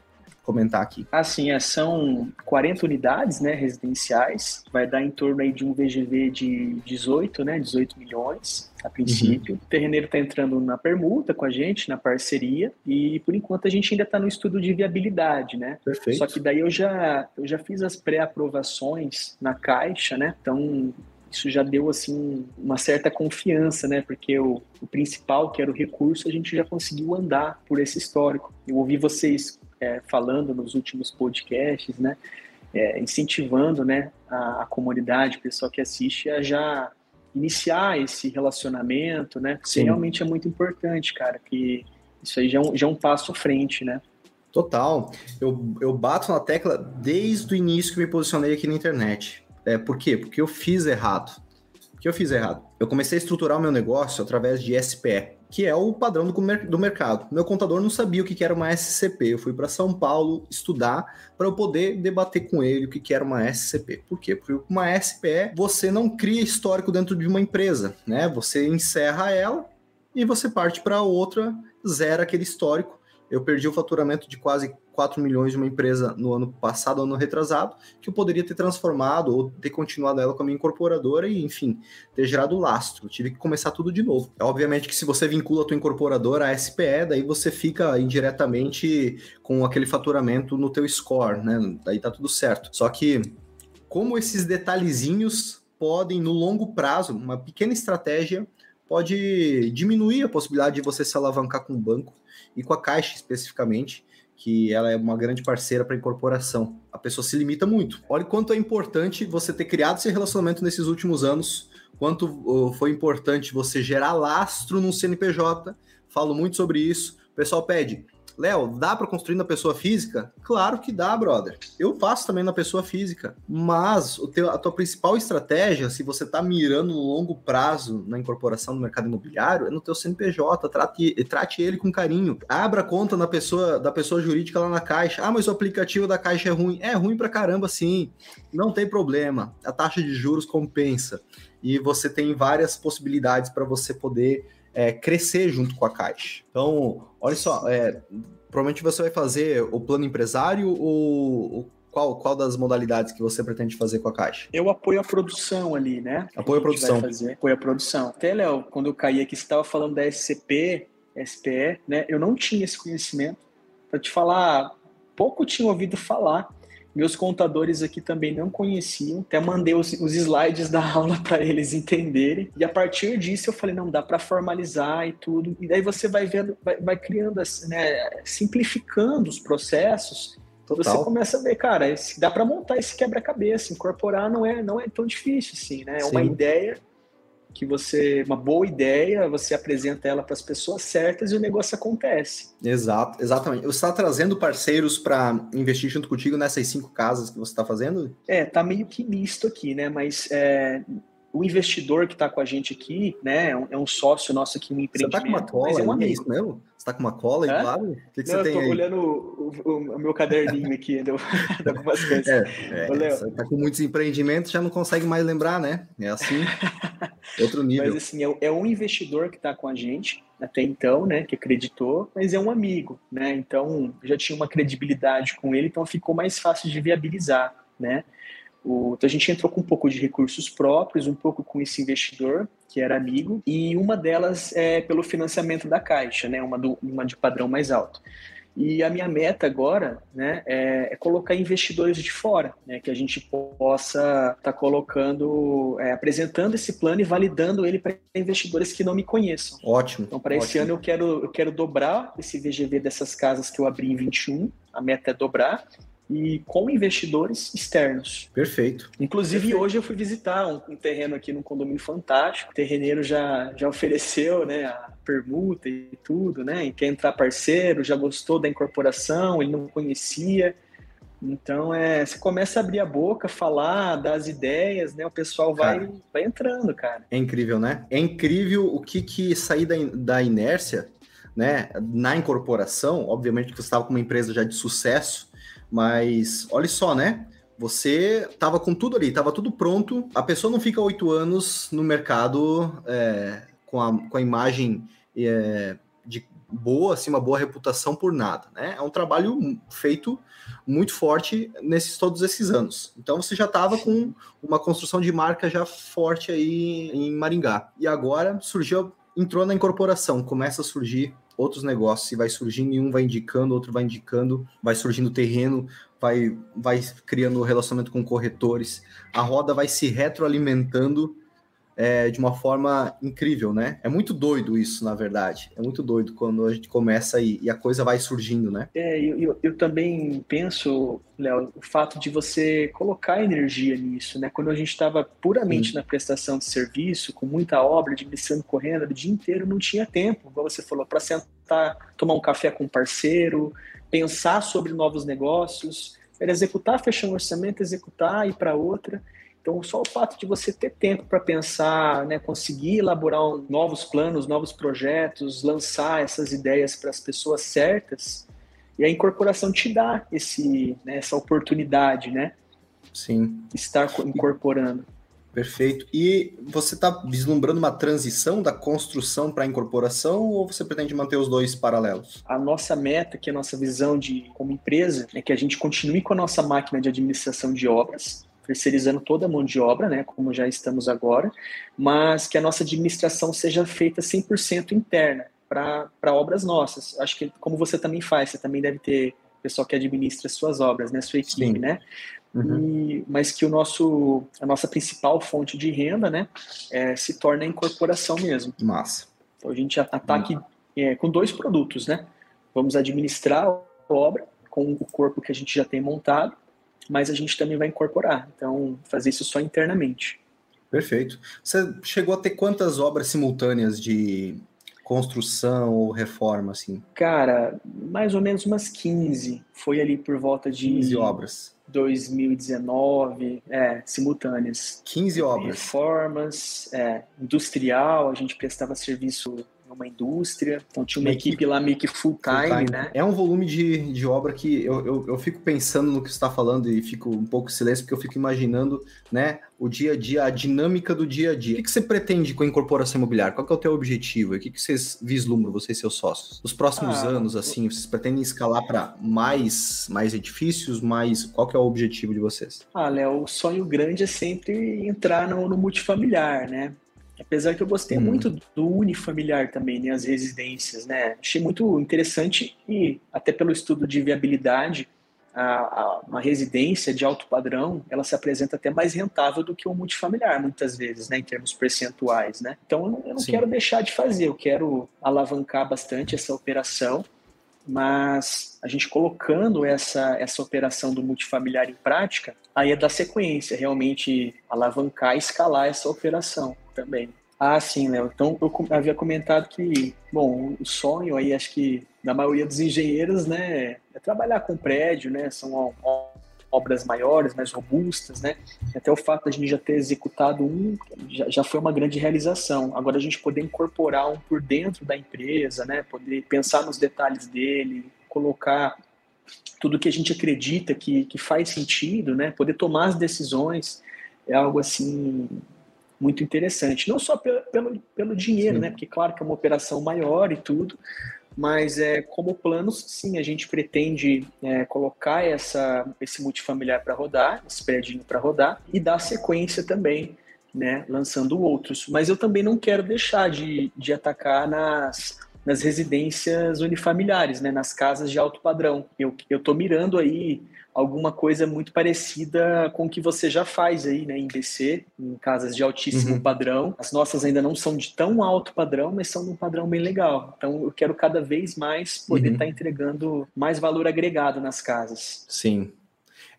comentar aqui. Assim, é, são 40 unidades né, residenciais, vai dar em torno aí de um VGV de 18, né, 18 milhões a princípio. Uhum. O terreneiro está entrando na permuta com a gente, na parceria, e por enquanto a gente ainda está no estudo de viabilidade, né? Perfeito. Só que daí eu já, eu já fiz as pré-aprovações na Caixa, né? Então isso já deu assim uma certa confiança, né? Porque o, o principal, que era o recurso, a gente já conseguiu andar por esse histórico. Eu ouvi vocês é, falando nos últimos podcasts, né? É, incentivando, né, a, a comunidade, o pessoal que assiste a já iniciar esse relacionamento, né? Porque Sim. realmente é muito importante, cara, que isso aí já é um, já é um passo à frente, né? Total. Eu, eu bato na tecla desde o início que me posicionei aqui na internet. É, por quê? Porque eu fiz errado. O que eu fiz errado? Eu comecei a estruturar o meu negócio através de SPE, que é o padrão do, do mercado. Meu contador não sabia o que era uma SCP. Eu fui para São Paulo estudar para eu poder debater com ele o que era uma SCP. Por quê? Porque uma SPE você não cria histórico dentro de uma empresa, né? Você encerra ela e você parte para outra, zera aquele histórico eu perdi o faturamento de quase 4 milhões de uma empresa no ano passado, ano retrasado, que eu poderia ter transformado ou ter continuado ela com a minha incorporadora e, enfim, ter gerado lastro. Eu tive que começar tudo de novo. Obviamente que se você vincula a tua incorporadora à SPE, daí você fica indiretamente com aquele faturamento no teu score, né? Daí tá tudo certo. Só que como esses detalhezinhos podem, no longo prazo, uma pequena estratégia pode diminuir a possibilidade de você se alavancar com o banco e com a Caixa especificamente, que ela é uma grande parceira para incorporação. A pessoa se limita muito. Olha quanto é importante você ter criado esse relacionamento nesses últimos anos, quanto foi importante você gerar lastro no CNPJ. Falo muito sobre isso. O pessoal pede Léo, dá para construir na pessoa física? Claro que dá, brother. Eu faço também na pessoa física. Mas o teu, a tua principal estratégia, se você está mirando no longo prazo na incorporação no mercado imobiliário, é no teu CNPJ. Trate, trate ele com carinho. Abra conta na pessoa, da pessoa jurídica lá na caixa. Ah, mas o aplicativo da caixa é ruim. É ruim pra caramba, sim. Não tem problema. A taxa de juros compensa. E você tem várias possibilidades para você poder é, crescer junto com a Caixa. Então, olha só, é, provavelmente você vai fazer o plano empresário ou qual, qual das modalidades que você pretende fazer com a Caixa? Eu apoio a produção ali, né? Apoio a, a produção. Fazer. Apoio a produção. Até, Léo, quando eu caí aqui, você estava falando da SCP, SPE, né? Eu não tinha esse conhecimento. Para te falar, pouco tinha ouvido falar. Meus contadores aqui também não conheciam, até mandei os, os slides da [laughs] aula para eles entenderem. E a partir disso eu falei, não, dá para formalizar e tudo. E daí você vai vendo, vai, vai criando, assim, né, simplificando os processos. Então você começa a ver, cara, dá para montar esse quebra-cabeça, incorporar não é, não é tão difícil assim, né? É Sim. uma ideia que você, uma boa ideia, você apresenta ela para as pessoas certas e o negócio acontece. Exato, exatamente. Você está trazendo parceiros para investir junto contigo nessas cinco casas que você está fazendo? É, tá meio que misto aqui, né? Mas é, o investidor que está com a gente aqui, né, é um, é um, sócio nosso aqui no empreendimento. Você está com uma cola, é um amigo. É isso mesmo? Você está com uma cola aí, claro? O que, que Não, você tem eu tô olhando o, o, o, meu caderninho aqui [laughs] de algumas coisas. É, é, você está com muitos empreendimentos, já não consegue mais lembrar, né? É assim, [laughs] outro nível. Mas assim, é, é um investidor que está com a gente, até então, né, que acreditou, mas é um amigo, né? Então, já tinha uma credibilidade com ele, então ficou mais fácil de viabilizar, né? O, então a gente entrou com um pouco de recursos próprios, um pouco com esse investidor que era amigo, e uma delas é pelo financiamento da Caixa, né, uma, do, uma de padrão mais alto. E a minha meta agora né, é, é colocar investidores de fora, né, que a gente possa estar tá colocando, é, apresentando esse plano e validando ele para investidores que não me conheçam. Ótimo. Então, para esse ano, eu quero, eu quero dobrar esse VGV dessas casas que eu abri em 21. A meta é dobrar e com investidores externos. Perfeito. Inclusive, Perfeito. hoje eu fui visitar um, um, terreno aqui num condomínio fantástico. O terreneiro já, já ofereceu né, a permuta e tudo, né? E quer entrar parceiro, já gostou da incorporação, ele não conhecia. Então, é, você começa a abrir a boca, falar, dar as ideias, né? O pessoal vai, vai entrando, cara. É incrível, né? É incrível o que, que sair da, da inércia, né? Na incorporação, obviamente que você estava com uma empresa já de sucesso, mas olha só, né? Você tava com tudo ali, tava tudo pronto. A pessoa não fica oito anos no mercado é, com, a, com a imagem é, de boa, assim, uma boa reputação por nada, né? É um trabalho feito muito forte nesses todos esses anos. Então você já estava com uma construção de marca já forte aí em Maringá. E agora surgiu, entrou na incorporação, começa a surgir outros negócios, e vai surgindo e um vai indicando, outro vai indicando, vai surgindo terreno, vai, vai criando relacionamento com corretores, a roda vai se retroalimentando é, de uma forma incrível, né? É muito doido isso, na verdade. É muito doido quando a gente começa e, e a coisa vai surgindo, né? É, eu, eu, eu também penso, Léo, o fato de você colocar energia nisso, né? Quando a gente estava puramente Sim. na prestação de serviço, com muita obra, administrando, correndo, o dia inteiro não tinha tempo, como você falou, para sentar, tomar um café com um parceiro, pensar sobre novos negócios, era executar, fechar um orçamento, executar, ir para outra. Então, só o fato de você ter tempo para pensar, né, conseguir elaborar novos planos, novos projetos, lançar essas ideias para as pessoas certas, e a incorporação te dá esse, né, essa oportunidade, né? Sim. Estar incorporando. Perfeito. E você está vislumbrando uma transição da construção para a incorporação ou você pretende manter os dois paralelos? A nossa meta, que é a nossa visão de como empresa, é que a gente continue com a nossa máquina de administração de obras, terceirizando toda a mão de obra, né, como já estamos agora, mas que a nossa administração seja feita 100% interna para obras nossas. Acho que como você também faz, você também deve ter pessoal que administra suas obras, né, sua equipe, Sim. né? Uhum. E, mas que o nosso, a nossa principal fonte de renda, né, é, se torna a incorporação mesmo. Massa. Então a gente ataque uhum. é, com dois produtos, né? Vamos administrar a obra com o corpo que a gente já tem montado mas a gente também vai incorporar. Então, fazer isso só internamente. Perfeito. Você chegou a ter quantas obras simultâneas de construção ou reforma, assim? Cara, mais ou menos umas 15. Foi ali por volta de... 15 obras. 2019, é, simultâneas. 15 obras. Reformas, é, industrial, a gente prestava serviço numa indústria, então tinha uma, uma equipe, equipe, lá meio que full time, full time, né? É um volume de, de obra que eu, eu, eu fico pensando no que você está falando e fico um pouco em silêncio, porque eu fico imaginando, né, o dia a dia, a dinâmica do dia a dia. O que, que você pretende com a incorporação imobiliária? Qual é o teu objetivo? O que, que vocês vislumbram, vocês e seus sócios? Nos próximos ah, anos, assim, vocês pretendem escalar para mais, mais edifícios? Mais... Qual que é o objetivo de vocês? Ah, Léo, o sonho grande é sempre entrar no, no multifamiliar, né? Apesar que eu gostei hum. muito do unifamiliar também, né, as residências, né? Achei muito interessante e até pelo estudo de viabilidade, a, a, uma residência de alto padrão, ela se apresenta até mais rentável do que um multifamiliar, muitas vezes, né, em termos percentuais, né? Então eu não, quero deixar de fazer, eu quero alavancar bastante essa operação, mas a gente colocando essa, essa operação do multifamiliar em prática, aí é dar sequência, realmente alavancar e escalar essa operação também. Ah, sim, Léo. Então eu havia comentado que, bom, o sonho aí, acho que da maioria dos engenheiros, né, é trabalhar com prédio, né, são obras maiores, mais robustas, né? Até o fato de a gente já ter executado um já, já foi uma grande realização. Agora a gente poder incorporar um por dentro da empresa, né? Poder pensar nos detalhes dele, colocar tudo que a gente acredita que, que faz sentido, né? Poder tomar as decisões é algo assim muito interessante. Não só pelo, pelo, pelo dinheiro, sim. né? Porque, claro que é uma operação maior e tudo, mas é, como planos, sim, a gente pretende é, colocar essa, esse multifamiliar para rodar, esse prédio para rodar, e dar sequência também, né? Lançando outros. Mas eu também não quero deixar de, de atacar nas, nas residências unifamiliares, né? Nas casas de alto padrão. Eu estou mirando aí alguma coisa muito parecida com o que você já faz aí, né, em BC, em casas de altíssimo uhum. padrão. As nossas ainda não são de tão alto padrão, mas são de um padrão bem legal. Então eu quero cada vez mais poder estar uhum. tá entregando mais valor agregado nas casas. Sim.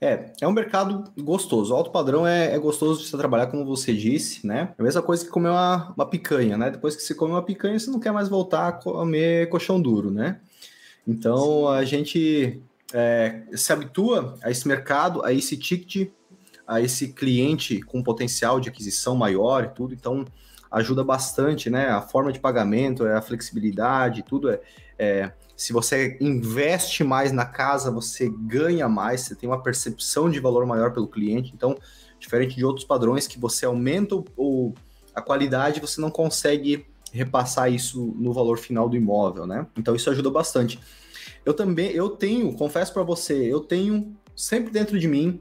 É, é um mercado gostoso. O alto padrão é, é, gostoso de você trabalhar, como você disse, né? É a mesma coisa que comer uma, uma picanha, né? Depois que você come uma picanha, você não quer mais voltar a comer colchão duro, né? Então Sim. a gente é, se habitua a esse mercado, a esse ticket, a esse cliente com potencial de aquisição maior e tudo, então ajuda bastante, né? A forma de pagamento, a flexibilidade, tudo é, é se você investe mais na casa, você ganha mais, você tem uma percepção de valor maior pelo cliente. Então, diferente de outros padrões que você aumenta o, a qualidade, você não consegue repassar isso no valor final do imóvel, né? Então isso ajuda bastante. Eu também, eu tenho, confesso para você, eu tenho sempre dentro de mim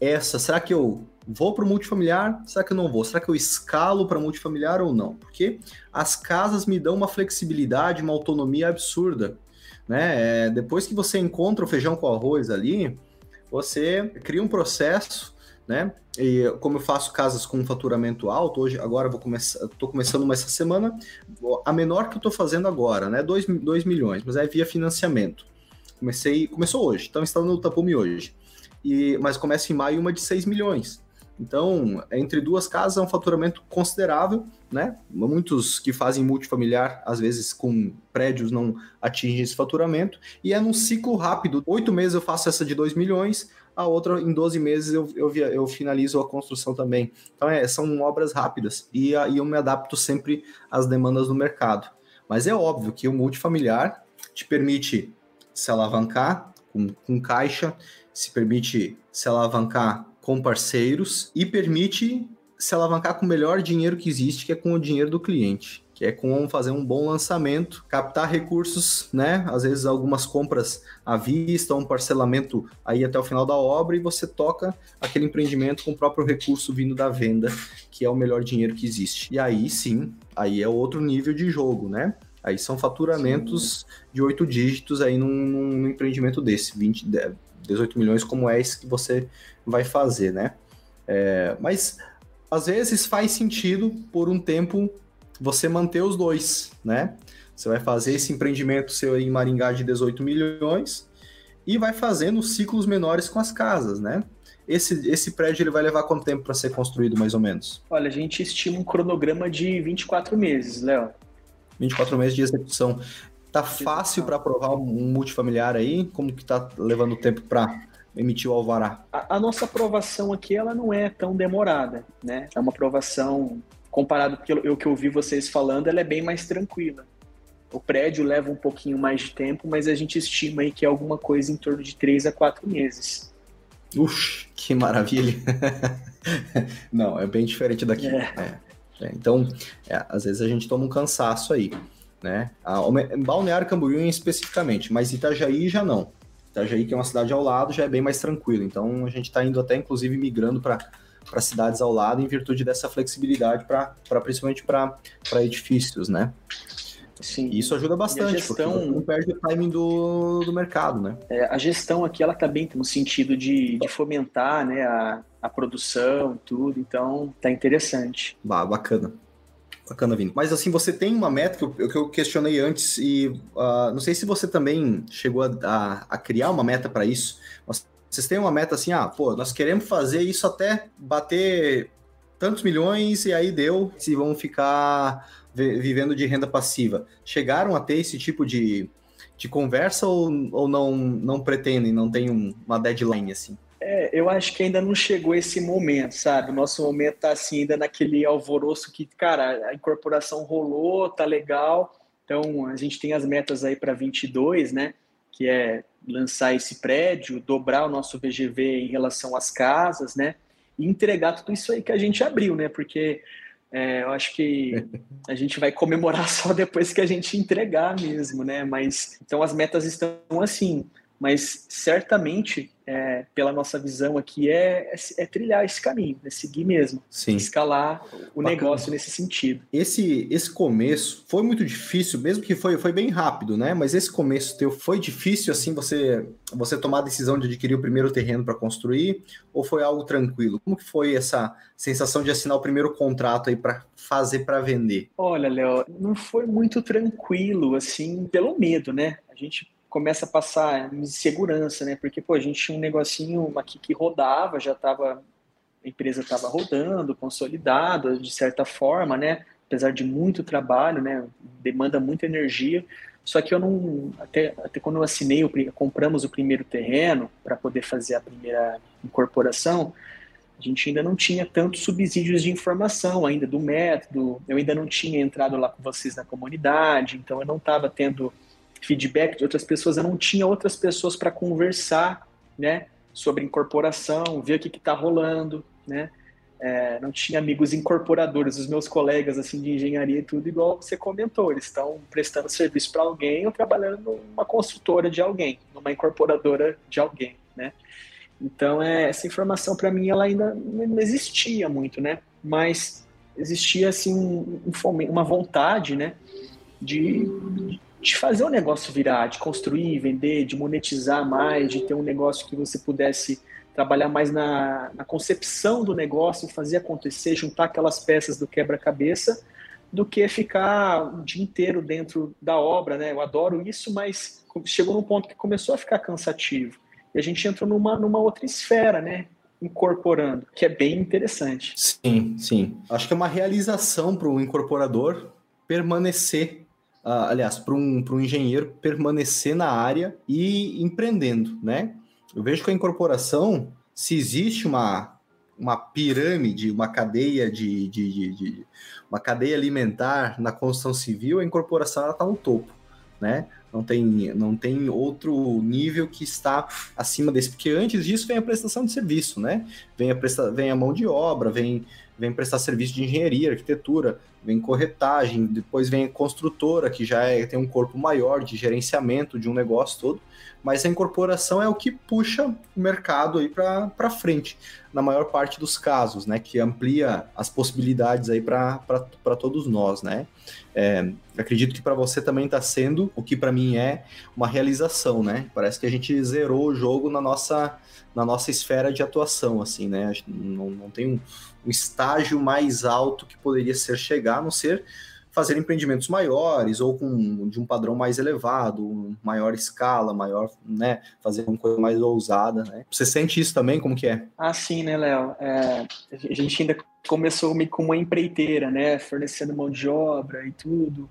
essa, será que eu vou para o multifamiliar? Será que eu não vou? Será que eu escalo para multifamiliar ou não? Porque as casas me dão uma flexibilidade, uma autonomia absurda. Né? É, depois que você encontra o feijão com arroz ali, você cria um processo né? E como eu faço casas com faturamento alto, hoje agora vou começar, estou começando uma essa semana, a menor que eu estou fazendo agora, né? 2 milhões, mas é via financiamento. Comecei, começou hoje, então instalando o Tapume hoje. E, mas começa em maio uma de 6 milhões. Então, entre duas casas é um faturamento considerável, né? Muitos que fazem multifamiliar, às vezes com prédios, não atingem esse faturamento. E é num ciclo rápido. Oito meses eu faço essa de 2 milhões, a outra em 12 meses eu, eu, eu finalizo a construção também. Então, é, são obras rápidas e, e eu me adapto sempre às demandas do mercado. Mas é óbvio que o multifamiliar te permite se alavancar com, com caixa, se permite se alavancar com parceiros e permite se alavancar com o melhor dinheiro que existe, que é com o dinheiro do cliente que é com fazer um bom lançamento, captar recursos, né? Às vezes algumas compras à vista, um parcelamento aí até o final da obra e você toca aquele empreendimento com o próprio recurso vindo da venda, que é o melhor dinheiro que existe. E aí sim, aí é outro nível de jogo, né? Aí são faturamentos sim. de oito dígitos aí num, num, empreendimento desse, 20, 18 milhões, como é esse que você vai fazer, né? É, mas às vezes faz sentido por um tempo você manter os dois, né? Você vai fazer esse empreendimento seu em Maringá de 18 milhões e vai fazendo ciclos menores com as casas, né? Esse, esse prédio ele vai levar quanto tempo para ser construído, mais ou menos? Olha, a gente estima um cronograma de 24 meses, Léo. 24 meses de execução. Tá fácil para aprovar um multifamiliar aí? Como que tá levando tempo para emitir o alvará? A, a, nossa aprovação aqui ela não é tão demorada, né? É uma aprovação comparado com o que eu ouvi vocês falando, ela é bem mais tranquila. O prédio leva um pouquinho mais de tempo, mas a gente estima aí que é alguma coisa em torno de 3 a 4 meses. Ux, que maravilha! [laughs] Não, é bem diferente daqui. É. É. É, então, é, às vezes a gente toma um cansaço aí, né? A, Balneário Camboriú especificamente, mas Itajaí já não. Itajaí, que é uma cidade ao lado, já é bem mais tranquilo. Então, a gente está indo até, inclusive, migrando para cidades ao lado em virtude dessa flexibilidade, para principalmente para edifícios, né? Sim. E isso ajuda bastante, gestão, porque não perde o timing do, do mercado, né? É, a gestão aqui, ela tá bem no sentido de, de fomentar né, a, a produção tudo, então tá interessante. Bah, bacana. Bacana, Vini. Mas assim, você tem uma meta que eu, que eu questionei antes e uh, não sei se você também chegou a, a, a criar uma meta para isso. Mas vocês têm uma meta assim, ah, pô, nós queremos fazer isso até bater tantos milhões e aí deu, se vão ficar vivendo de renda passiva. Chegaram a ter esse tipo de, de conversa ou, ou não, não pretendem, não tem um, uma deadline assim? É, eu acho que ainda não chegou esse momento, sabe? O nosso momento tá assim, ainda naquele alvoroço que, cara, a incorporação rolou, tá legal. Então, a gente tem as metas aí para 22, né? Que é lançar esse prédio, dobrar o nosso VGV em relação às casas, né? E entregar tudo isso aí que a gente abriu, né? Porque é, eu acho que a gente vai comemorar [laughs] só depois que a gente entregar mesmo, né? Mas então as metas estão assim, mas certamente é, pela nossa visão aqui, é, é, é, trilhar esse caminho, é seguir mesmo, Sim. escalar o Bacana. negócio nesse sentido. Esse, esse começo foi muito difícil, mesmo que foi, foi bem rápido, né? Mas esse começo teu foi difícil, assim, você, você tomar a decisão de adquirir o primeiro terreno para construir, ou foi algo tranquilo? Como que foi essa sensação de assinar o primeiro contrato aí para fazer para vender? Olha, Léo, não foi muito tranquilo, assim, pelo medo, né? A gente começa a passar insegurança, né? Porque, pô, a gente tinha um negocinho aqui que rodava, já estava, a empresa estava rodando, consolidada, de certa forma, né? Apesar de muito trabalho, né? Demanda muita energia. Só que eu não, até, até quando eu assinei, compramos o primeiro terreno para poder fazer a primeira incorporação, a gente ainda não tinha tantos subsídios de informação ainda do método, eu ainda não tinha entrado lá com vocês na comunidade, então eu não estava tendo feedback de outras pessoas, eu não tinha outras pessoas para conversar, né, sobre incorporação, ver o que está rolando, né, é, não tinha amigos incorporadores, os meus colegas assim de engenharia e tudo, igual você comentou, eles estão prestando serviço para alguém ou trabalhando numa construtora de alguém, numa incorporadora de alguém, né? Então, é, essa informação para mim ela ainda não existia muito, né? Mas existia assim um, um, uma vontade, né, de, de fazer o negócio virar, de construir, vender, de monetizar mais, de ter um negócio que você pudesse trabalhar mais na, na concepção do negócio, fazer acontecer, juntar aquelas peças do quebra-cabeça, do que ficar o dia inteiro dentro da obra, né? Eu adoro isso, mas chegou num ponto que começou a ficar cansativo. E a gente entrou numa, numa outra esfera, né? Incorporando, que é bem interessante. Sim, sim. Acho que é uma realização para o incorporador permanecer uh, aliás, para um, um engenheiro permanecer na área e empreendendo, né? Eu vejo que a incorporação, se existe uma, uma pirâmide, uma cadeia de, de, de, de uma cadeia alimentar na construção civil, a incorporação está no topo, né? Não tem, não tem outro nível que está acima desse, porque antes disso vem a prestação de serviço, né? Vem a, presta, vem a mão de obra, vem, vem prestar serviço de engenharia, arquitetura, vem corretagem, depois vem construtora, que já é, tem um corpo maior de gerenciamento de um negócio todo, mas a incorporação é o que puxa o mercado aí para frente, na maior parte dos casos, né, que amplia as possibilidades aí para todos nós, né. É, acredito que para você também está sendo o que para mim é uma realização, né, parece que a gente zerou o jogo na nossa na nossa esfera de atuação, assim, né? Não, não tem um, um estágio mais alto que poderia ser chegar, a não ser fazer empreendimentos maiores ou com de um padrão mais elevado, maior escala, maior, né, fazer uma coisa mais ousada, né? Você sente isso também, como que é? Ah, sim, né, Léo? É, a gente ainda começou com uma empreiteira, né, fornecendo mão de obra e tudo.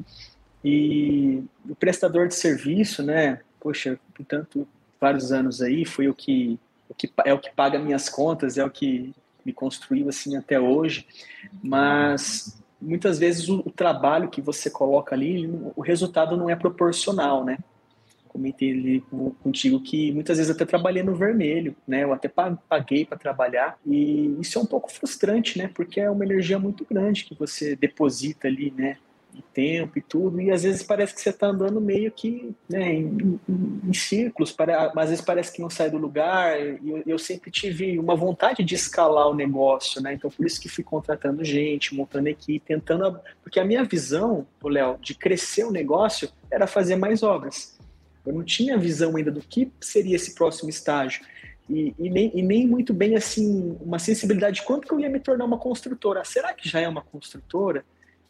E o prestador de serviço, né? Poxa, portanto, vários anos aí, foi o que, o que é o que paga minhas contas, é o que me construiu assim até hoje. Mas muitas vezes o, o trabalho que você coloca ali, o resultado não é proporcional, né? comentei ali contigo que muitas vezes até trabalhei no vermelho, né? Eu até paguei para trabalhar e isso é um pouco frustrante, né? Porque é uma energia muito grande que você deposita ali, né? Tempo e tudo, e às vezes parece que você está andando meio que né, em, em, em, círculos, para, às vezes parece que não sai do lugar, e eu, eu, sempre tive uma vontade de escalar o negócio, né? Então por isso que fui contratando gente, montando equipe, tentando. Porque a minha visão, Léo, de crescer o negócio era fazer mais obras. Eu não tinha visão ainda do que seria esse próximo estágio. E, e, nem, e, nem, muito bem assim uma sensibilidade de quanto que eu ia me tornar uma construtora. Será que já é uma construtora?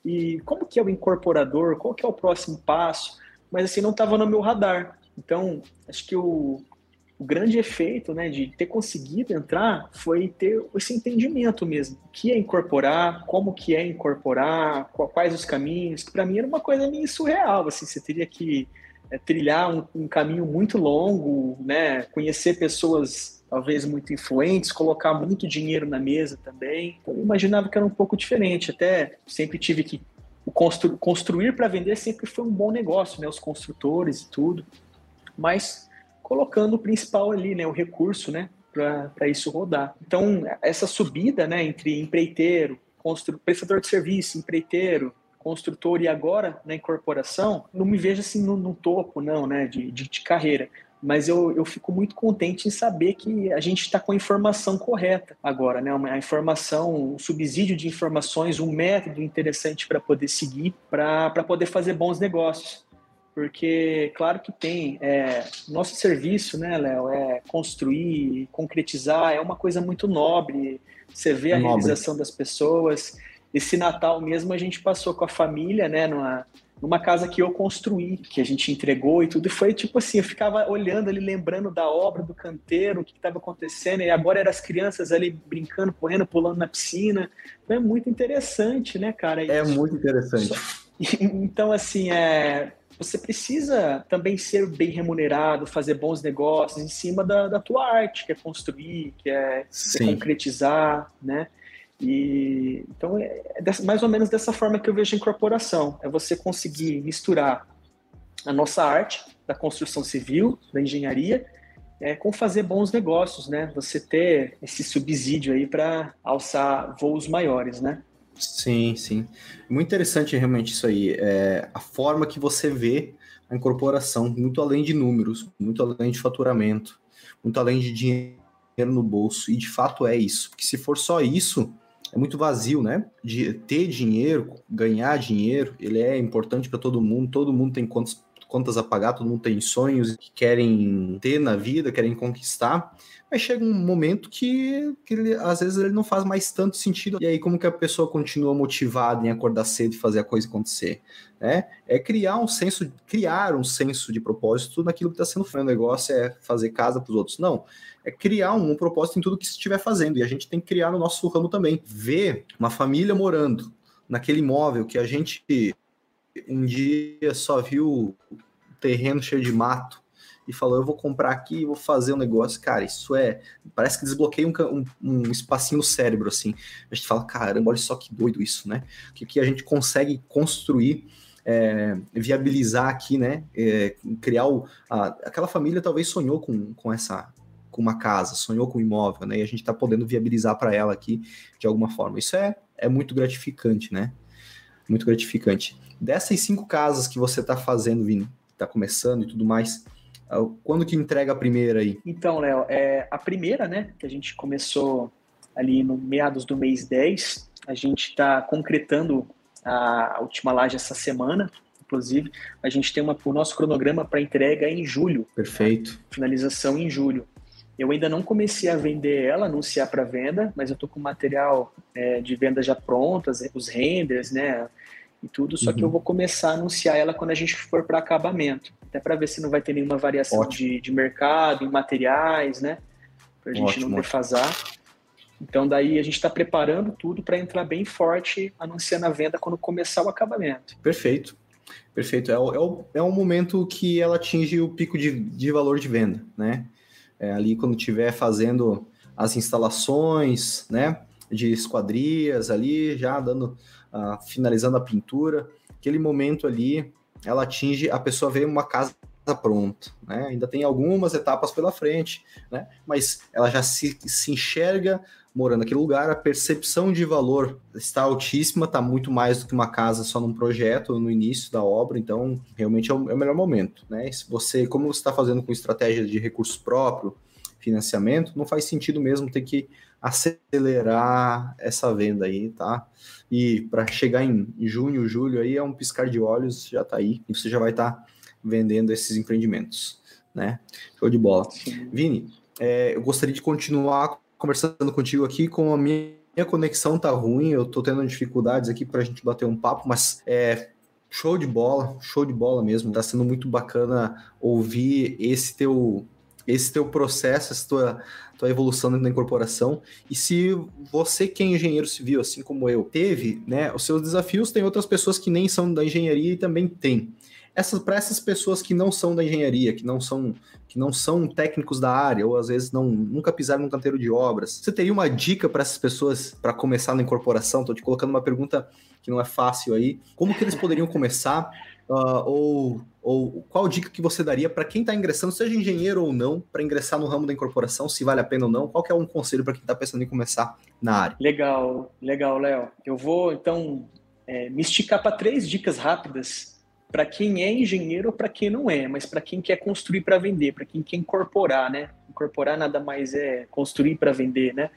E como que é o incorporador, qual que é o próximo passo, mas assim, não estava no meu radar. Então, acho que o, o grande efeito né, de ter conseguido entrar foi ter esse entendimento mesmo. O que é incorporar, como que é incorporar, quais os caminhos, que para mim era uma coisa meio surreal, assim, você teria que é, trilhar um, um, caminho muito longo, né, conhecer pessoas talvez muito influentes, colocar muito dinheiro na mesa também. Então, eu imaginava que era um pouco diferente. Até sempre tive que constru construir para vender sempre foi um bom negócio, né? Os construtores e tudo. Mas colocando o principal ali, né? O recurso, né? Para isso rodar. Então, essa subida, né? Entre empreiteiro, prestador de serviço, empreiteiro, construtor e agora na incorporação, não me vejo assim no, no topo, não, né? De, de, de carreira mas eu, eu fico muito contente em saber que a gente está com a informação correta agora, né? Uma, a informação, um subsídio de informações, um método interessante para poder seguir, para poder fazer bons negócios. Porque, claro que tem, é, nosso serviço, né, Léo, é construir, concretizar, é uma coisa muito nobre. Você vê a nobre. realização das pessoas. Esse Natal mesmo a gente passou com a família, né, numa, numa casa que eu construí, que a gente entregou e tudo. E foi tipo assim, eu ficava olhando ali, lembrando da obra, do canteiro, o que estava acontecendo. E agora eram as crianças ali brincando, correndo, pulando na piscina. Então é muito interessante, né, cara? É muito interessante. [laughs] Então, assim, é, você precisa também ser bem remunerado, fazer bons negócios em cima da, da tua arte, que é construir, que é, é concretizar, né? E então é, é mais ou menos dessa forma que eu vejo a incorporação. É você conseguir misturar a nossa arte da construção civil, da engenharia, é, com fazer bons negócios, né? Você ter esse subsídio aí para alçar voos maiores, né? Sim, sim. Muito interessante realmente isso aí. É, a forma que você vê a incorporação, muito além de números, muito além de faturamento, muito além de dinheiro no bolso. E de fato é isso. Porque se for só isso, é muito vazio, né? De ter dinheiro, ganhar dinheiro, ele é importante para todo mundo, todo mundo tem contas, contas a pagar, todo mundo tem sonhos que querem ter na vida, querem conquistar, mas chega um momento que, que ele, às vezes ele não faz mais tanto sentido. E aí, como que a pessoa continua motivada em acordar cedo e fazer a coisa acontecer? Né? É criar um senso, criar um senso de propósito naquilo que está sendo feito. O negócio é fazer casa para os outros. Não é criar um, um propósito em tudo que estiver fazendo. E a gente tem que criar no nosso ramo também. Ver uma família morando naquele imóvel que a gente um dia só viu terreno cheio de mato e falou: Eu vou comprar aqui e vou fazer um negócio. Cara, isso é. Parece que desbloqueia um, um, um, espacinho no cérebro, assim. A gente fala: Caramba, olha só que doido isso, né? Que, que a gente consegue construir. É, viabilizar aqui, né? É, criar o, a, aquela família talvez sonhou com, com essa com uma casa, sonhou com um imóvel, né? E a gente está podendo viabilizar para ela aqui de alguma forma. Isso é, é muito gratificante, né? Muito gratificante. Dessas cinco casas que você está fazendo, Vini, está começando e tudo mais, ah, quando que entrega a primeira aí? Então, Léo, é, a primeira, né, que a gente começou ali no meados do mês 10, a gente está concretando a última laje essa semana, inclusive. A gente tem uma, o nosso cronograma para entrega em julho. Perfeito. Né? Finalização em julho. Eu ainda não comecei a vender ela, anunciar para venda, mas eu tô com material é, de venda já prontas, os renders, né? E tudo, só uhum. que eu uhum. vou começar a anunciar ela quando a gente for para acabamento. Até para ver se não vai ter nenhuma variação de, de mercado, em materiais, né? Para a gente Ótimo. não defasar. Então, daí a gente está preparando tudo para entrar bem forte, anunciando a venda quando começar o acabamento. Perfeito. Perfeito. É o, é, o, é o momento que ela atinge o pico de, de valor de venda, né? É ali quando estiver fazendo as instalações, né? De esquadrias ali, já dando, uh, finalizando a pintura. Aquele momento ali, ela atinge, a pessoa vê uma casa pronta, né? Ainda tem algumas etapas pela frente, né? Mas ela já se, se enxerga morando naquele lugar, a percepção de valor está altíssima, está muito mais do que uma casa só num projeto no início da obra, então realmente é o, é o melhor momento, né? Se você, como você está fazendo com estratégia de recurso próprio, financiamento, não faz sentido mesmo ter que acelerar essa venda aí, tá? E para chegar em junho, julho aí é um piscar de olhos, já está aí, e você já vai estar tá vendendo esses empreendimentos, né? Show de bola. Sim. Vini, é, eu gostaria de continuar conversando contigo aqui com a minha conexão tá ruim, eu tô tendo dificuldades aqui para a gente bater um papo, mas é show de bola, show de bola mesmo. Tá sendo muito bacana ouvir esse teu esse teu processo, essa tua, tua evolução dentro da incorporação. E se você que é engenheiro civil, assim como eu, teve, né, os seus desafios, tem outras pessoas que nem são da engenharia e também tem essas para essas pessoas que não são da engenharia, que não são que não são técnicos da área ou às vezes não nunca pisaram num canteiro de obras. Você teria uma dica para essas pessoas para começar na incorporação? Estou te colocando uma pergunta que não é fácil aí. Como que eles poderiam começar? Uh, [laughs] ou, ou qual dica que você daria para quem está ingressando, seja engenheiro ou não, para ingressar no ramo da incorporação, se vale a pena ou não? Qual que é um conselho para quem está pensando em começar na área? Legal, legal, Léo. Eu vou então é, me esticar para três dicas rápidas para quem é engenheiro ou para quem não é, mas para quem quer construir para vender, para quem quer incorporar, né? Incorporar nada mais é construir para vender, né?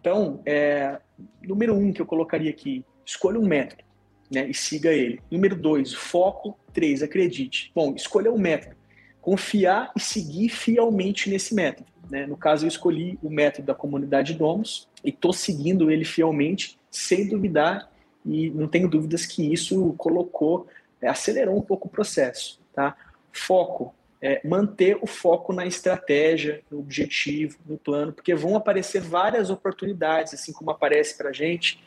Então, é, número um que eu colocaria aqui, escolha um método, né? E siga ele. Número dois, foco. Três, acredite. Bom, escolha um método, confiar e seguir fielmente nesse método. Né? No caso, eu escolhi o método da comunidade Domus e estou seguindo ele fielmente, sem duvidar e não tenho dúvidas que isso colocou é, acelerou um pouco o processo. Tá? Foco, é, manter o foco na estratégia, no objetivo, no plano, porque vão aparecer várias oportunidades, assim como aparece para a gente,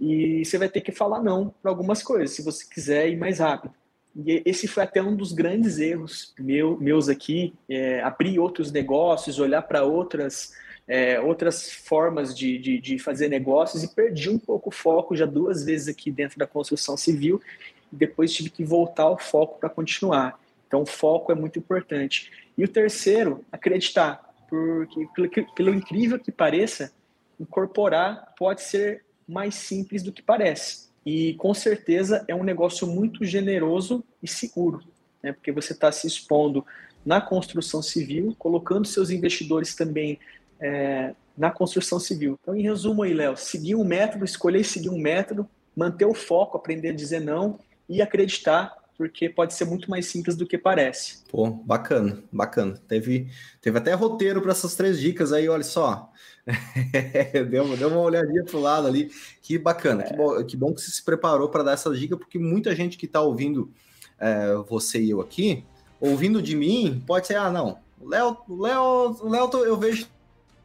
e você vai ter que falar não para algumas coisas, se você quiser ir mais rápido. E esse foi até um dos grandes erros meu, meus aqui, é, abrir outros negócios, olhar para outras, é, outras formas de, de, de, fazer negócios e perdi um pouco o foco já duas vezes aqui dentro da construção civil depois tive que voltar ao foco para continuar. Então, o foco é muito importante. E o terceiro, acreditar, porque pelo, pelo incrível que pareça, incorporar pode ser mais simples do que parece. E com certeza é um negócio muito generoso e seguro, né? porque você está se expondo na construção civil, colocando seus investidores também é, na construção civil. Então, em resumo aí, Léo, seguir um método, escolher seguir um método, manter o foco, aprender a dizer não e acreditar, porque pode ser muito mais simples do que parece. Pô, bacana, bacana. Teve, teve até roteiro para essas três dicas aí, olha só. [laughs] deu, deu uma olhadinha pro lado ali. Que bacana, é. que, bom, que bom que você se preparou para dar essa dica, porque muita gente que está ouvindo é, você e eu aqui, ouvindo de mim, pode ser, ah, não, Léo, Léo, Léo, eu vejo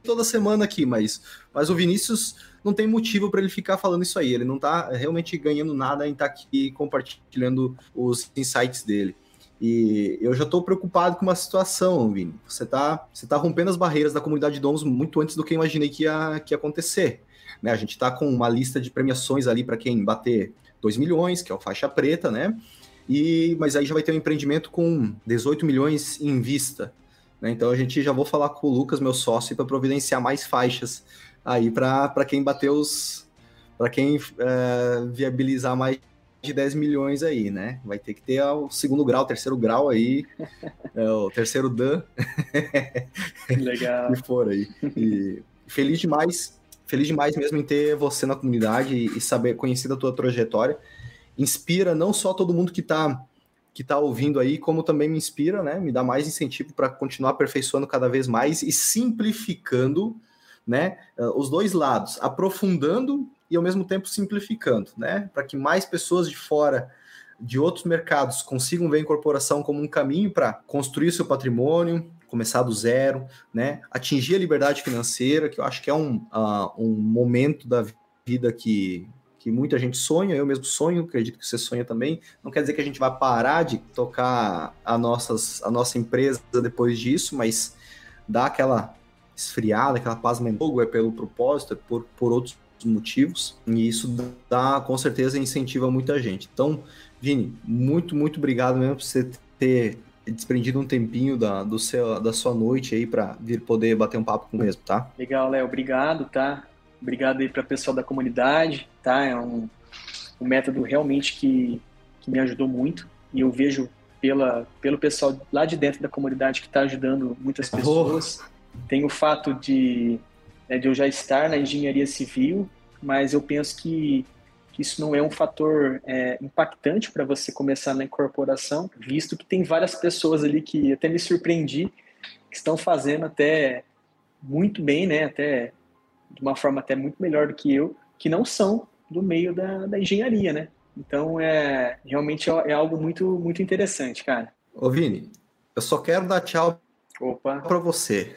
toda semana aqui, mas, mas o Vinícius não tem motivo para ele ficar falando isso aí. Ele não está realmente ganhando nada em estar tá aqui compartilhando os insights dele. E eu já estou preocupado com uma situação, Vini. Você está você tá rompendo as barreiras da comunidade de donos muito antes do que eu imaginei que ia, que ia acontecer. Né? A gente está com uma lista de premiações ali para quem bater 2 milhões, que é o faixa preta, né? E, mas aí já vai ter um empreendimento com 18 milhões em vista. Né? Então a gente já vou falar com o Lucas, meu sócio, para providenciar mais faixas aí para quem bater os. para quem é, viabilizar mais de 10 milhões aí, né? Vai ter que ter o segundo grau, o terceiro grau aí, é, o terceiro Dan. Legal. [laughs] e for aí. E feliz demais, feliz demais mesmo em ter você na comunidade e, saber conhecer da tua trajetória. Inspira não só todo mundo que está que está ouvindo aí, como também me inspira, né? Me dá mais incentivo para continuar aperfeiçoando cada vez mais e simplificando, né? Ah, os dois lados, aprofundando e ao mesmo tempo simplificando, né? Para que mais pessoas de fora de outros mercados consigam ver a incorporação como um caminho para construir seu patrimônio, começar do zero, né? Atingir a liberdade financeira, que eu acho que é um, uh, um momento da vida que que muita gente sonha, eu mesmo sonho, acredito que você sonha também. Não quer dizer que a gente vai parar de tocar a, nossas, a nossa empresa depois disso, mas dá aquela esfriada, aquela paz mental, é pelo propósito, é por, por outros motivos, e isso dá, com certeza, incentiva muita gente. Então, Vini, muito, muito obrigado mesmo por você ter desprendido um tempinho da, do seu, da sua noite aí para vir poder bater um papo com o mesmo, tá? Legal, Léo, obrigado, tá? Obrigado aí para o pessoal da comunidade, tá? É um, um método realmente que, que me ajudou muito e eu vejo pela, pelo pessoal lá de dentro da comunidade que está ajudando muitas pessoas. Oh. Tem o fato de, né, de eu já estar na engenharia civil, mas eu penso que, que isso não é um fator é, impactante para você começar na incorporação, visto que tem várias pessoas ali que até me surpreendi, que estão fazendo até muito bem, né? Até de uma forma até muito melhor do que eu, que não são do meio da, da engenharia, né? Então é realmente é, é algo muito muito interessante, cara. Ô Vini, eu só quero dar tchau para você.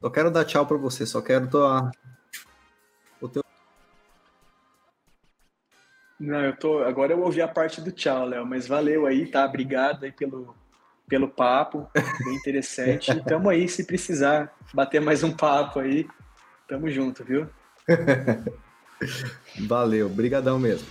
Só quero dar tchau para você, só quero dar o teu Não, eu tô. Agora eu ouvi a parte do tchau, Léo, mas valeu aí, tá? Obrigado aí pelo, pelo papo, bem interessante. E [laughs] tamo aí, se precisar bater mais um papo aí, tamo junto, viu? [laughs] Valeu, brigadão mesmo.